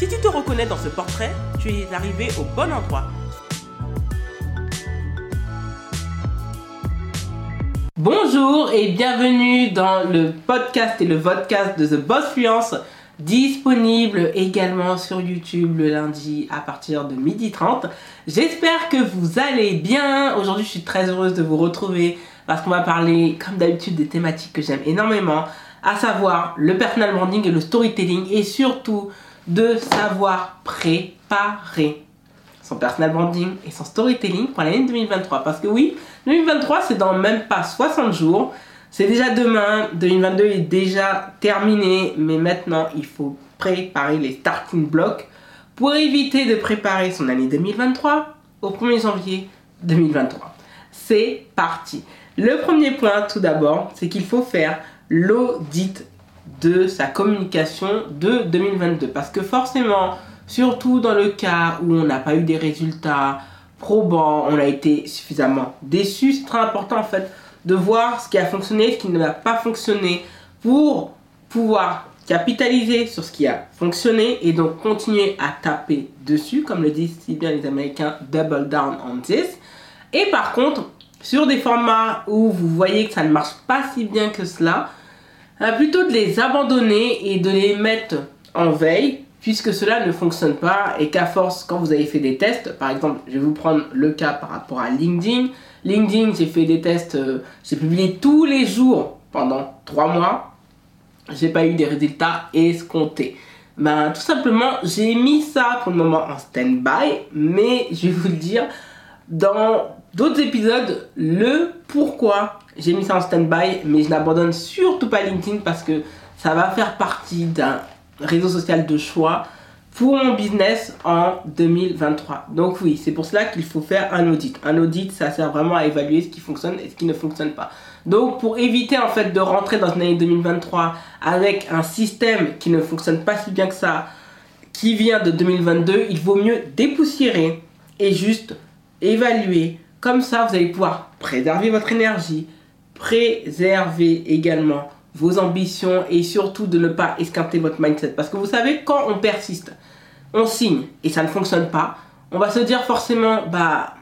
Si tu te reconnais dans ce portrait, tu es arrivé au bon endroit. Bonjour et bienvenue dans le podcast et le vodcast de The Boss Fluence disponible également sur YouTube le lundi à partir de 12h30. J'espère que vous allez bien. Aujourd'hui, je suis très heureuse de vous retrouver parce qu'on va parler, comme d'habitude, des thématiques que j'aime énormément, à savoir le personal branding et le storytelling et surtout de savoir préparer son personal branding et son storytelling pour l'année 2023. Parce que oui, 2023, c'est dans même pas 60 jours. C'est déjà demain, 2022 est déjà terminé, mais maintenant il faut préparer les starting blocks pour éviter de préparer son année 2023 au 1er janvier 2023. C'est parti. Le premier point tout d'abord, c'est qu'il faut faire l'audit de sa communication de 2022. Parce que forcément, surtout dans le cas où on n'a pas eu des résultats probants, on a été suffisamment déçu, c'est très important en fait de voir ce qui a fonctionné, ce qui n'a pas fonctionné, pour pouvoir capitaliser sur ce qui a fonctionné et donc continuer à taper dessus, comme le disent si bien les Américains, double down on this. Et par contre, sur des formats où vous voyez que ça ne marche pas si bien que cela, euh, plutôt de les abandonner et de les mettre en veille, puisque cela ne fonctionne pas et qu'à force, quand vous avez fait des tests, par exemple, je vais vous prendre le cas par rapport à LinkedIn, LinkedIn, j'ai fait des tests, euh, j'ai publié tous les jours pendant 3 mois. J'ai pas eu des résultats escomptés. Ben, tout simplement, j'ai mis ça pour le moment en stand-by, mais je vais vous le dire dans d'autres épisodes le pourquoi j'ai mis ça en stand-by, mais je n'abandonne surtout pas LinkedIn parce que ça va faire partie d'un réseau social de choix pour mon business en 2023. Donc oui, c'est pour cela qu'il faut faire un audit. Un audit, ça sert vraiment à évaluer ce qui fonctionne et ce qui ne fonctionne pas. Donc pour éviter en fait de rentrer dans une année 2023 avec un système qui ne fonctionne pas si bien que ça, qui vient de 2022, il vaut mieux dépoussiérer et juste évaluer. Comme ça, vous allez pouvoir préserver votre énergie, préserver également vos ambitions et surtout de ne pas esquinter votre mindset. Parce que vous savez, quand on persiste, on signe et ça ne fonctionne pas, on va se dire forcément, bah,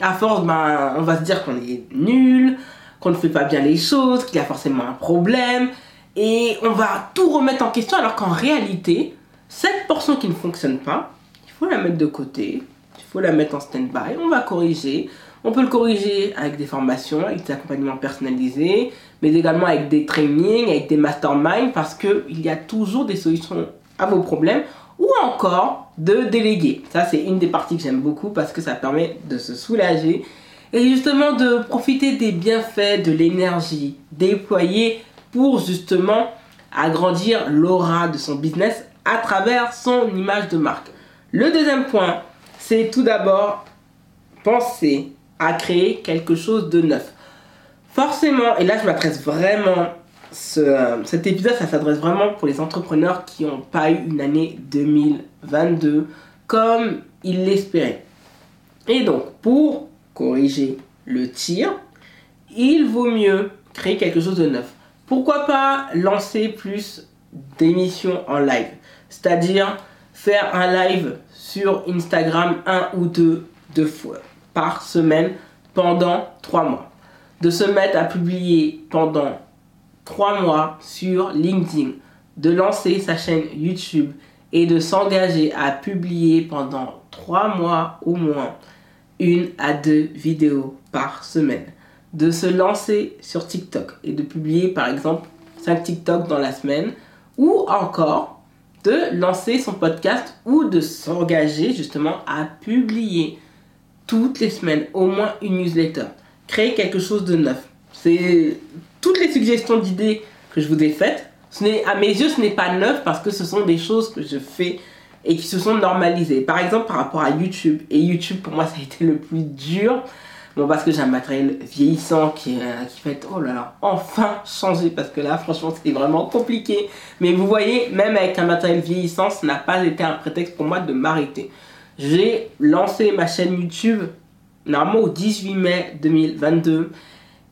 à force, bah, on va se dire qu'on est nul, qu'on ne fait pas bien les choses, qu'il y a forcément un problème et on va tout remettre en question alors qu'en réalité, cette portion qui ne fonctionne pas, il faut la mettre de côté, il faut la mettre en stand-by, on va corriger, on peut le corriger avec des formations, avec des accompagnements personnalisés, mais également avec des trainings, avec des masterminds, parce qu'il y a toujours des solutions à vos problèmes, ou encore de déléguer. Ça, c'est une des parties que j'aime beaucoup parce que ça permet de se soulager et justement de profiter des bienfaits de l'énergie déployée pour justement agrandir l'aura de son business à travers son image de marque. Le deuxième point, c'est tout d'abord penser à créer quelque chose de neuf. Forcément, et là je m'adresse vraiment, ce, cet épisode ça s'adresse vraiment pour les entrepreneurs qui n'ont pas eu une année 2022 comme ils l'espéraient. Et donc, pour corriger le tir, il vaut mieux créer quelque chose de neuf. Pourquoi pas lancer plus d'émissions en live? C'est-à-dire faire un live sur Instagram un ou deux, deux fois par semaine pendant trois mois. De se mettre à publier pendant trois mois sur LinkedIn. De lancer sa chaîne YouTube et de s'engager à publier pendant trois mois au moins une à deux vidéos par semaine. De se lancer sur TikTok et de publier par exemple 5 TikTok dans la semaine ou encore de lancer son podcast ou de s'engager justement à publier toutes les semaines au moins une newsletter. Créer quelque chose de neuf. C'est toutes les suggestions d'idées que je vous ai faites. Ce n'est, à mes yeux, ce n'est pas neuf parce que ce sont des choses que je fais et qui se sont normalisés. Par exemple, par rapport à YouTube. Et YouTube, pour moi, ça a été le plus dur. Bon, parce que j'ai un matériel vieillissant qui, euh, qui fait, oh là là, enfin changer. Parce que là, franchement, c'était vraiment compliqué. Mais vous voyez, même avec un matériel vieillissant, ça n'a pas été un prétexte pour moi de m'arrêter. J'ai lancé ma chaîne YouTube, normalement au 18 mai 2022.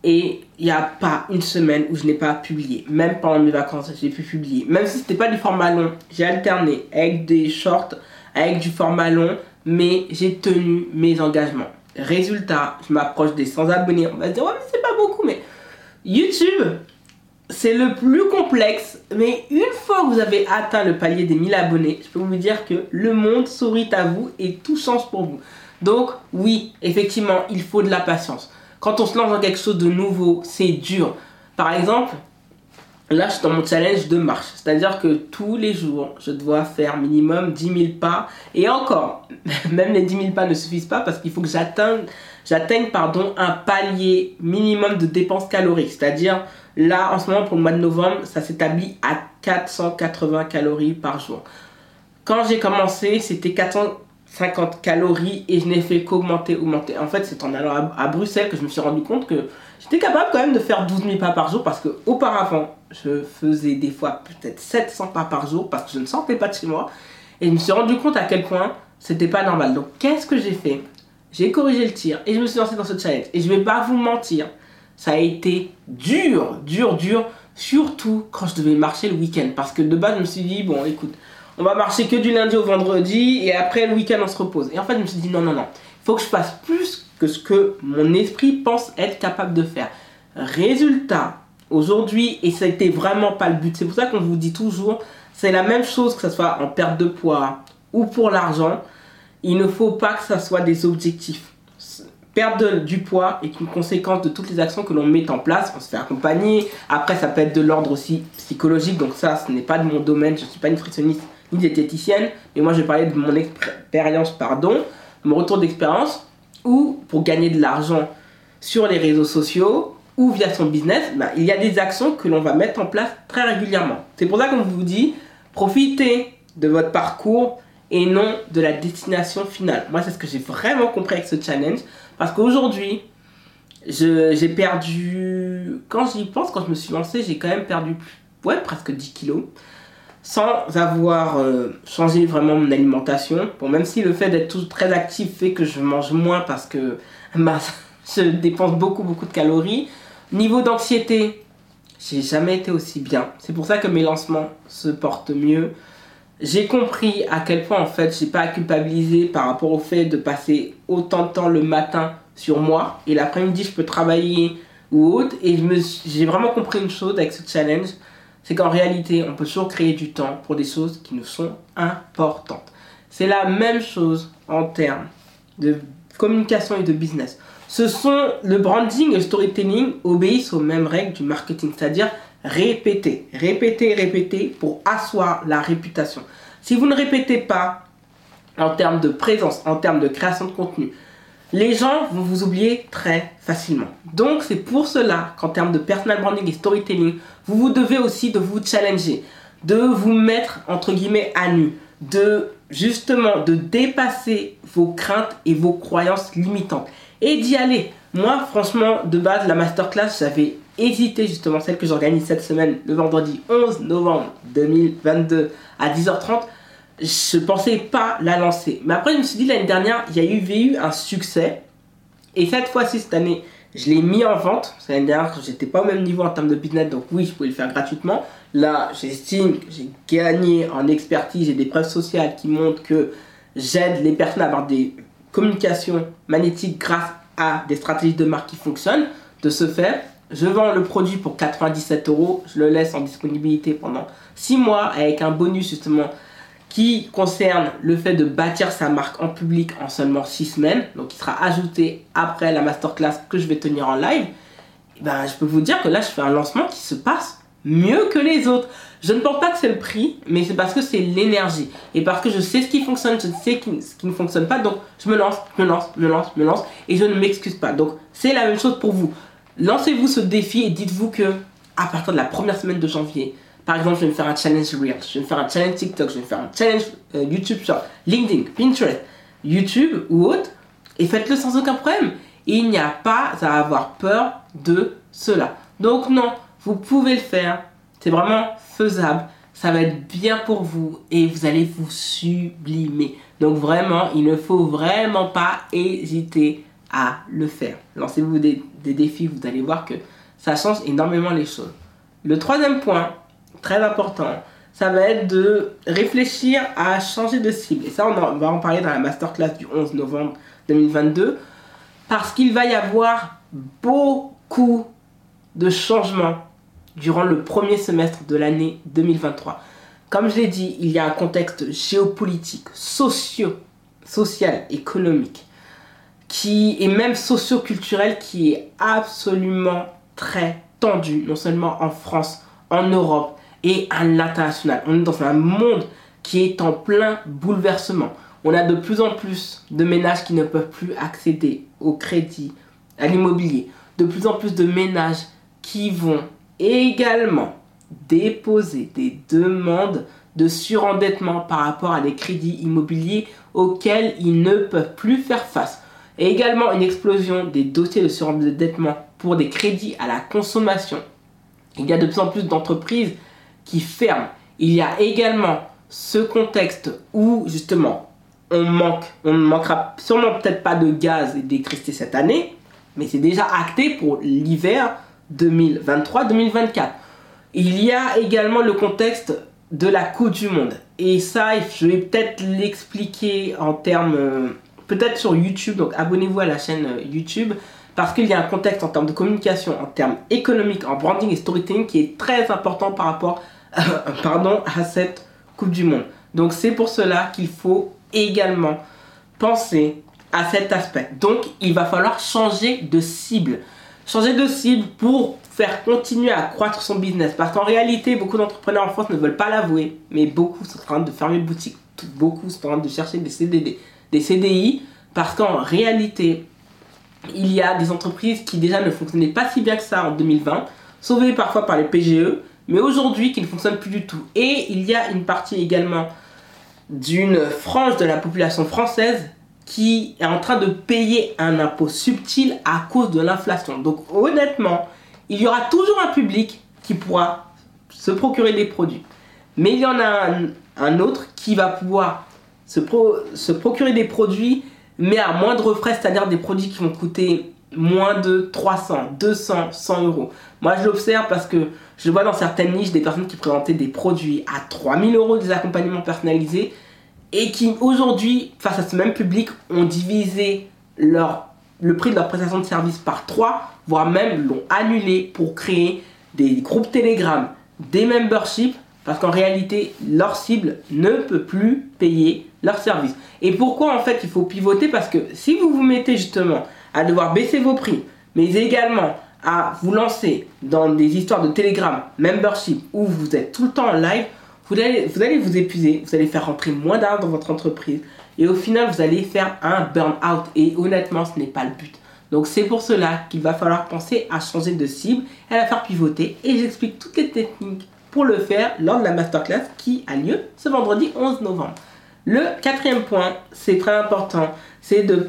Et il n'y a pas une semaine où je n'ai pas publié. Même pendant mes vacances, j'ai pu publier. Même si c'était pas du format long, j'ai alterné avec des shorts, avec du format long, mais j'ai tenu mes engagements. Résultat, je m'approche des 100 abonnés. On va se dire, ouais, mais c'est pas beaucoup, mais YouTube, c'est le plus complexe. Mais une fois que vous avez atteint le palier des 1000 abonnés, je peux vous dire que le monde sourit à vous et tout change pour vous. Donc, oui, effectivement, il faut de la patience. Quand on se lance dans quelque chose de nouveau, c'est dur. Par exemple, là, je suis dans mon challenge de marche. C'est-à-dire que tous les jours, je dois faire minimum 10 000 pas. Et encore, même les 10 000 pas ne suffisent pas parce qu'il faut que j'atteigne, j'atteigne pardon, un palier minimum de dépenses caloriques. C'est-à-dire, là, en ce moment, pour le mois de novembre, ça s'établit à 480 calories par jour. Quand j'ai commencé, c'était 400 50 calories et je n'ai fait qu'augmenter, augmenter. En fait, c'est en allant à, Bruxelles que je me suis rendu compte que j'étais capable quand même de faire 12 000 pas par jour parce que auparavant, je faisais des fois peut-être 700 pas par jour parce que je ne sentais pas de chez moi. Et je me suis rendu compte à quel point c'était pas normal. Donc, qu'est-ce que j'ai fait? J'ai corrigé le tir et je me suis lancé dans ce challenge. Et je vais pas vous mentir, ça a été dur, dur, dur, surtout quand je devais marcher le week-end. Parce que de base, je me suis dit, bon, écoute, on va marcher que du lundi au vendredi et après le week-end on se repose. Et en fait, je me suis dit non, non, non, il faut que je fasse plus que ce que mon esprit pense être capable de faire. Résultat, aujourd'hui, et ça n'était vraiment pas le but, c'est pour ça qu'on vous dit toujours, c'est la même chose que ce soit en perte de poids ou pour l'argent, il ne faut pas que ça soit des objectifs. Perdre du poids est une conséquence de toutes les actions que l'on met en place. On se fait accompagner. Après, ça peut être de l'ordre aussi psychologique. Donc ça, ce n'est pas de mon domaine. Je ne suis pas nutritionniste ni diététicienne, mais moi je vais parler de mon expérience, pardon, mon retour d'expérience, ou pour gagner de l'argent sur les réseaux sociaux ou via son business, bah, il y a des actions que l'on va mettre en place très régulièrement. C'est pour ça qu'on vous dit, profitez de votre parcours et non de la destination finale. Moi, c'est ce que j'ai vraiment compris avec ce challenge, parce qu'aujourd'hui, j'ai perdu, quand j'y pense, quand je me suis lancé, j'ai quand même perdu ouais, presque 10 kilos sans avoir euh, changé vraiment mon alimentation. Bon, même si le fait d'être très actif fait que je mange moins parce que je dépense beaucoup, beaucoup de calories. Niveau d'anxiété, j'ai jamais été aussi bien. C'est pour ça que mes lancements se portent mieux. J'ai compris à quel point en fait j'ai pas à culpabiliser par rapport au fait de passer autant de temps le matin sur moi et l'après-midi je peux travailler ou autre. Et j'ai vraiment compris une chose avec ce challenge c'est qu'en réalité, on peut toujours créer du temps pour des choses qui nous sont importantes. C'est la même chose en termes de communication et de business. Ce sont le branding et le storytelling obéissent aux mêmes règles du marketing, c'est-à-dire répéter, répéter, répéter pour asseoir la réputation. Si vous ne répétez pas en termes de présence, en termes de création de contenu, les gens vont vous oublier très facilement. Donc c'est pour cela qu'en termes de personal branding et storytelling, vous vous devez aussi de vous challenger, de vous mettre entre guillemets à nu, de justement de dépasser vos craintes et vos croyances limitantes et d'y aller. Moi franchement de base la masterclass j'avais hésité justement celle que j'organise cette semaine le vendredi 11 novembre 2022 à 10h30 je pensais pas la lancer. Mais après, je me suis dit l'année dernière, il y a eu, eu un succès. Et cette fois-ci, cette année, je l'ai mis en vente. L'année dernière, j'étais pas au même niveau en termes de business, donc oui, je pouvais le faire gratuitement. Là, j'estime que j'ai gagné en expertise. J'ai des preuves sociales qui montrent que j'aide les personnes à avoir des communications magnétiques grâce à des stratégies de marque qui fonctionnent. De ce fait, je vends le produit pour 97 euros. Je le laisse en disponibilité pendant 6 mois avec un bonus justement qui concerne le fait de bâtir sa marque en public en seulement 6 semaines, donc qui sera ajouté après la masterclass que je vais tenir en live, eh ben, je peux vous dire que là, je fais un lancement qui se passe mieux que les autres. Je ne pense pas que c'est le prix, mais c'est parce que c'est l'énergie. Et parce que je sais ce qui fonctionne, je sais ce qui ne fonctionne pas. Donc, je me lance, je me lance, je me lance, je me lance. Et je ne m'excuse pas. Donc, c'est la même chose pour vous. Lancez-vous ce défi et dites-vous que à partir de la première semaine de janvier, Par exemple, je vais me faire un challenge Reels, je vais me faire un challenge TikTok, je vais me faire un challenge euh, YouTube sur LinkedIn, Pinterest, YouTube ou autre, et faites-le sans aucun problème. Il n'y a pas à avoir peur de cela. Donc non, vous pouvez le faire. C'est vraiment faisable. Ça va être bien pour vous et vous allez vous sublimer. Donc vraiment, il ne faut vraiment pas hésiter à le faire. Lancez-vous des, défis, vous allez voir que ça change énormément les choses. Le troisième point, très important, ça va être de réfléchir à changer de cible. Et ça, on, va en parler dans la masterclass du 11 novembre 2022. Parce qu'il va y avoir beaucoup de changements durant le premier semestre de l'année 2023. Comme je l'ai dit, il y a un contexte géopolitique, socio, social, économique, qui est même socio-culturel qui est absolument très tendu, non seulement en France, en Europe et à l'international. On est dans un monde qui est en plein bouleversement. On a de plus en plus de ménages qui ne peuvent plus accéder au crédit, à l'immobilier. De plus en plus de ménages qui vont également déposer des demandes de surendettement par rapport à des crédits immobiliers auxquels ils ne peuvent plus faire face. Et également une explosion des dossiers de surendettement pour des crédits à la consommation. Il y a de plus en plus d'entreprises qui ferment. Il y a également ce contexte où justement on manque, on ne manquera sûrement peut-être pas de gaz et d'électricité cette année, mais c'est déjà acté pour l'hiver 2023-2024. Il y a également le contexte de la Coupe du Monde. Et ça, je vais peut-être l'expliquer en termes, euh, peut-être sur YouTube, donc abonnez-vous à la chaîne euh, YouTube, parce qu'il y a un contexte en termes de communication, en termes économiques, en branding et storytelling qui est très important par rapport pardon, à cette Coupe du Monde. Donc c'est pour cela qu'il faut également penser à cet aspect. Donc il va falloir changer de cible. Changer de cible pour faire continuer à croître son business. Parce qu'en réalité, beaucoup d'entrepreneurs en France ne veulent pas l'avouer, mais beaucoup sont en train de fermer boutique. Beaucoup sont en train de chercher des CDD, des CDI, parce qu'en réalité, il y a des entreprises qui déjà ne fonctionnaient pas si bien que ça en 2020, sauvées parfois par les PGE, mais aujourd'hui qui ne fonctionnent plus du tout. Et il y a une partie également d'une frange de la population française qui est en train de payer un impôt subtil à cause de l'inflation. Donc honnêtement, il y aura toujours un public qui pourra se procurer des produits. Mais il y en a un, autre qui va pouvoir se, procurer des produits, mais à moindre frais, c'est-à-dire des produits qui vont coûter moins de 300, 200, 100 euros. Moi, je l'observe parce que je vois dans certaines niches des personnes qui présentaient des produits à 3000 euros, des accompagnements personnalisés, et qui aujourd'hui, face à ce même public, ont divisé leur, le prix de leur prestation de service par 3, voire même l'ont annulé pour créer des groupes Telegram, des memberships, parce qu'en réalité, leur cible ne peut plus payer leur service. Et pourquoi en fait il faut pivoter? Parce que si vous vous mettez justement à devoir baisser vos prix, mais également à vous lancer dans des histoires de Telegram, membership, où vous êtes tout le temps en live, vous allez, vous épuiser, vous allez faire rentrer moins d'argent dans votre entreprise, et au final, vous allez faire un burn-out. Et honnêtement, ce n'est pas le but. Donc c'est pour cela qu'il va falloir penser à changer de cible et à la faire pivoter. Et j'explique toutes les techniques pour le faire lors de la masterclass qui a lieu ce vendredi 11 novembre. Le quatrième point, c'est très important, c'est de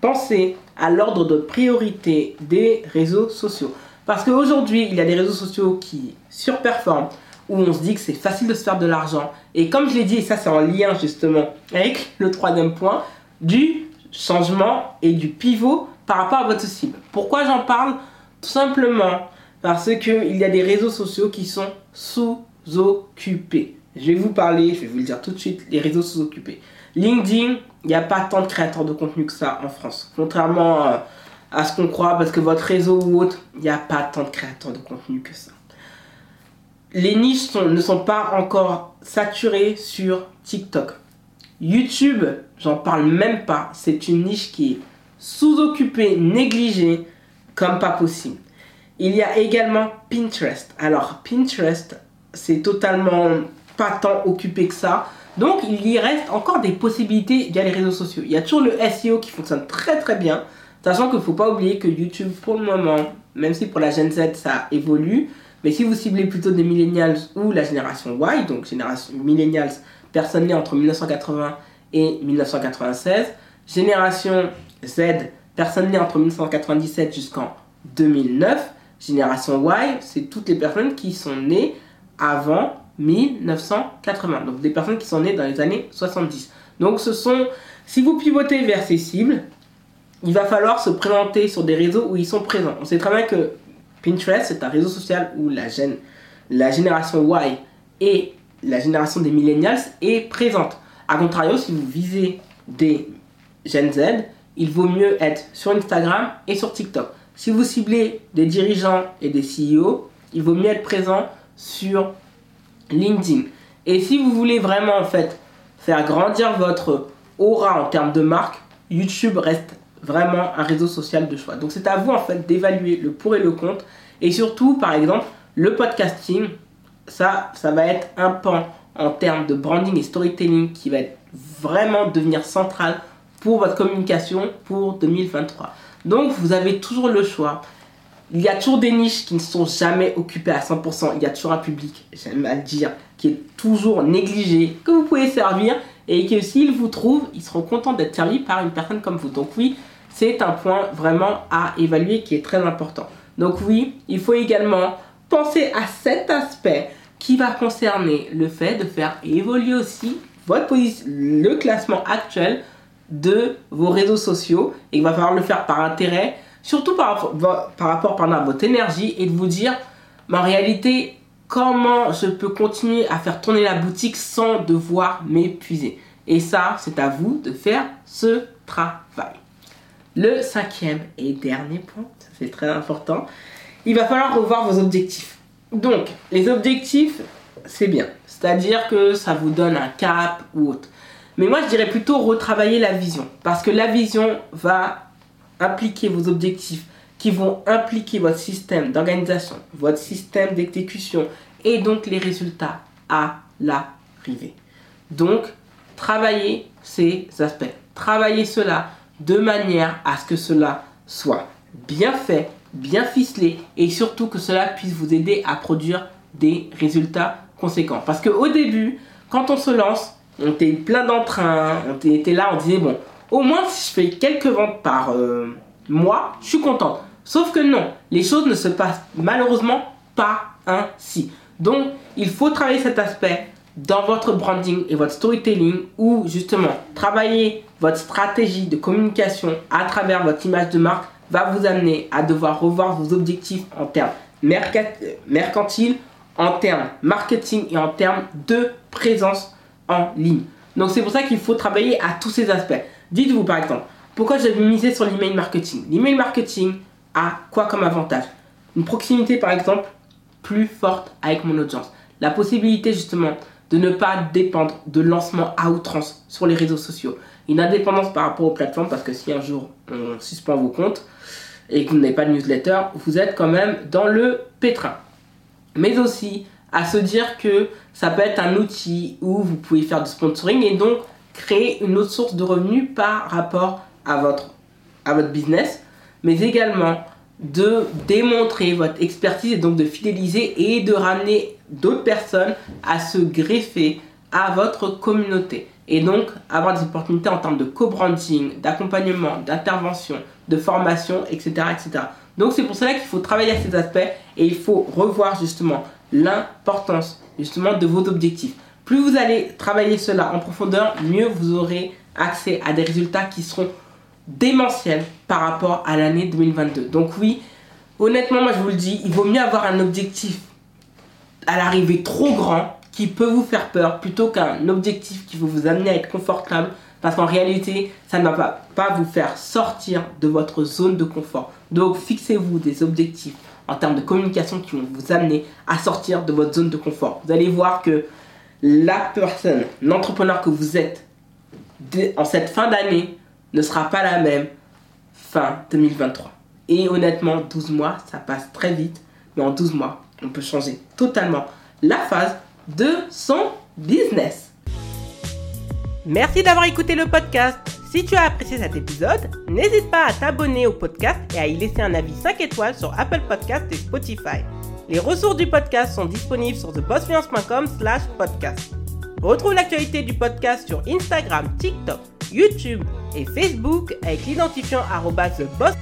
penser à l'ordre de priorité des réseaux sociaux. Parce qu'aujourd'hui, il y a des réseaux sociaux qui surperforment, où on se dit que c'est facile de se faire de l'argent. Et comme je l'ai dit, et ça c'est en lien justement avec le troisième point, du changement et du pivot par rapport à votre cible. Pourquoi j'en parle? Tout simplement parce qu'il y a des réseaux sociaux qui sont sous-occupés. Je vais vous parler, je vais vous le dire tout de suite, les réseaux sous-occupés. LinkedIn, il n'y a pas tant de créateurs de contenu que ça en France. Contrairement euh, à ce qu'on croit, parce que votre réseau ou autre, il n'y a pas tant de créateurs de contenu que ça. Les niches ne sont pas encore saturées sur TikTok. YouTube, j'en parle même pas. C'est une niche qui est sous-occupée, négligée, comme pas possible. Il y a également Pinterest. Alors, Pinterest, c'est totalement pas tant occupé que ça. Donc il y reste encore des possibilités via les réseaux sociaux. Il y a toujours le SEO qui fonctionne très très bien, sachant qu'il ne faut pas oublier que YouTube pour le moment, même si pour la Gen Z ça évolue, Mais si vous ciblez plutôt des millennials ou la génération Y, donc génération millennials, personnes nées entre 1980 et 1996, génération Z, personnes nées entre 1997 jusqu'en 2009, génération Y, c'est toutes les personnes qui sont nées avant 1980. Donc des personnes qui sont nées dans les années 70. Donc ce sont, si vous pivotez vers ces cibles, il va falloir se présenter sur des réseaux où ils sont présents. On sait très bien que Pinterest, c'est un réseau social où la, la génération Y et la génération des millennials est présente. A contrario, si vous visez des Gen Z, il vaut mieux être sur Instagram et sur TikTok. Si vous ciblez des dirigeants et des CEO, il vaut mieux être présent sur LinkedIn. Et si vous voulez vraiment en fait faire grandir votre aura en termes de marque, YouTube reste vraiment un réseau social de choix. Donc c'est à vous en fait d'évaluer le pour et le contre. Et surtout, par exemple, le podcasting, ça, va être un pan en termes de branding et storytelling qui va vraiment devenir central pour votre communication pour 2023. Donc vous avez toujours le choix. Il y a toujours des niches qui ne sont jamais occupées à 100%. Il y a toujours un public, j'aime à le dire, qui est toujours négligé, que vous pouvez servir et que s'ils vous trouvent, ils seront contents d'être servis par une personne comme vous. Donc oui, c'est un point vraiment à évaluer qui est très important. Donc oui, il faut également penser à cet aspect qui va concerner le fait de faire évoluer aussi votre le classement actuel de vos réseaux sociaux et il va falloir le faire par intérêt, surtout par, rapport à votre énergie et de vous dire, mais en réalité, comment je peux continuer à faire tourner la boutique sans devoir m'épuiser. Et ça, c'est à vous de faire ce travail. Le cinquième et dernier point, c'est très important, il va falloir revoir vos objectifs. Donc, les objectifs, c'est bien. C'est-à-dire que ça vous donne un cap ou autre. Mais moi, je dirais plutôt retravailler la vision. Parce que la vision va impliquer vos objectifs qui vont impliquer votre système d'organisation, votre système d'exécution et donc les résultats à l'arrivée. Donc, travaillez ces aspects. Travaillez cela de manière à ce que cela soit bien fait, bien ficelé et surtout que cela puisse vous aider à produire des résultats conséquents. Parce qu'au début, quand on se lance, on était plein d'entrain, on était là, on disait bon, au moins si je fais quelques ventes par euh, mois, je suis content. Sauf que non, les choses ne se passent malheureusement pas ainsi. Donc, il faut travailler cet aspect dans votre branding et votre storytelling ou justement travailler votre stratégie de communication à travers votre image de marque va vous amener à devoir revoir vos objectifs en termes mercantiles, en termes marketing et en termes de présence en ligne. Donc c'est pour ça qu'il faut travailler à tous ces aspects. Dites-vous par exemple, pourquoi j'avais misé sur l'email marketing? L'email marketing a quoi comme avantage? Une proximité par exemple plus forte avec mon audience. La possibilité justement de ne pas dépendre de lancement à outrance sur les réseaux sociaux. Une indépendance par rapport aux plateformes parce que si un jour on suspend vos comptes et que vous n'avez pas de newsletter, vous êtes quand même dans le pétrin. Mais aussi à se dire que ça peut être un outil où vous pouvez faire du sponsoring et donc créer une autre source de revenus par rapport à votre, à votre business, mais également de démontrer votre expertise et donc de fidéliser et de ramener d'autres personnes à se greffer à votre communauté. Et donc avoir des opportunités en termes de co-branding, d'accompagnement, d'intervention, de formation, etc. etc. Donc c'est pour cela qu'il faut travailler à ces aspects et il faut revoir justement l'importance justement de vos objectifs. Plus vous allez travailler cela en profondeur, mieux vous aurez accès à des résultats qui seront démentiels par rapport à l'année 2022. Donc oui, honnêtement, moi je vous le dis, il vaut mieux avoir un objectif à l'arrivée trop grand qui peut vous faire peur plutôt qu'un objectif qui va vous amener à être confortable parce qu'en réalité, ça ne va pas vous faire sortir de votre zone de confort. Donc fixez-vous des objectifs en termes de communication qui vont vous amener à sortir de votre zone de confort. Vous allez voir que la personne, l'entrepreneur que vous êtes en cette fin d'année ne sera pas la même fin 2023. Et honnêtement, 12 mois, ça passe très vite. Mais en 12 mois, on peut changer totalement la phase de son business. Merci d'avoir écouté le podcast. Si tu as apprécié cet épisode, n'hésite pas à t'abonner au podcast et à y laisser un avis 5 étoiles sur Apple Podcast et Spotify. Les ressources du podcast sont disponibles sur thebossfluence.com slash podcast. Retrouve l'actualité du podcast sur Instagram, TikTok, YouTube et Facebook avec l'identifiant theboss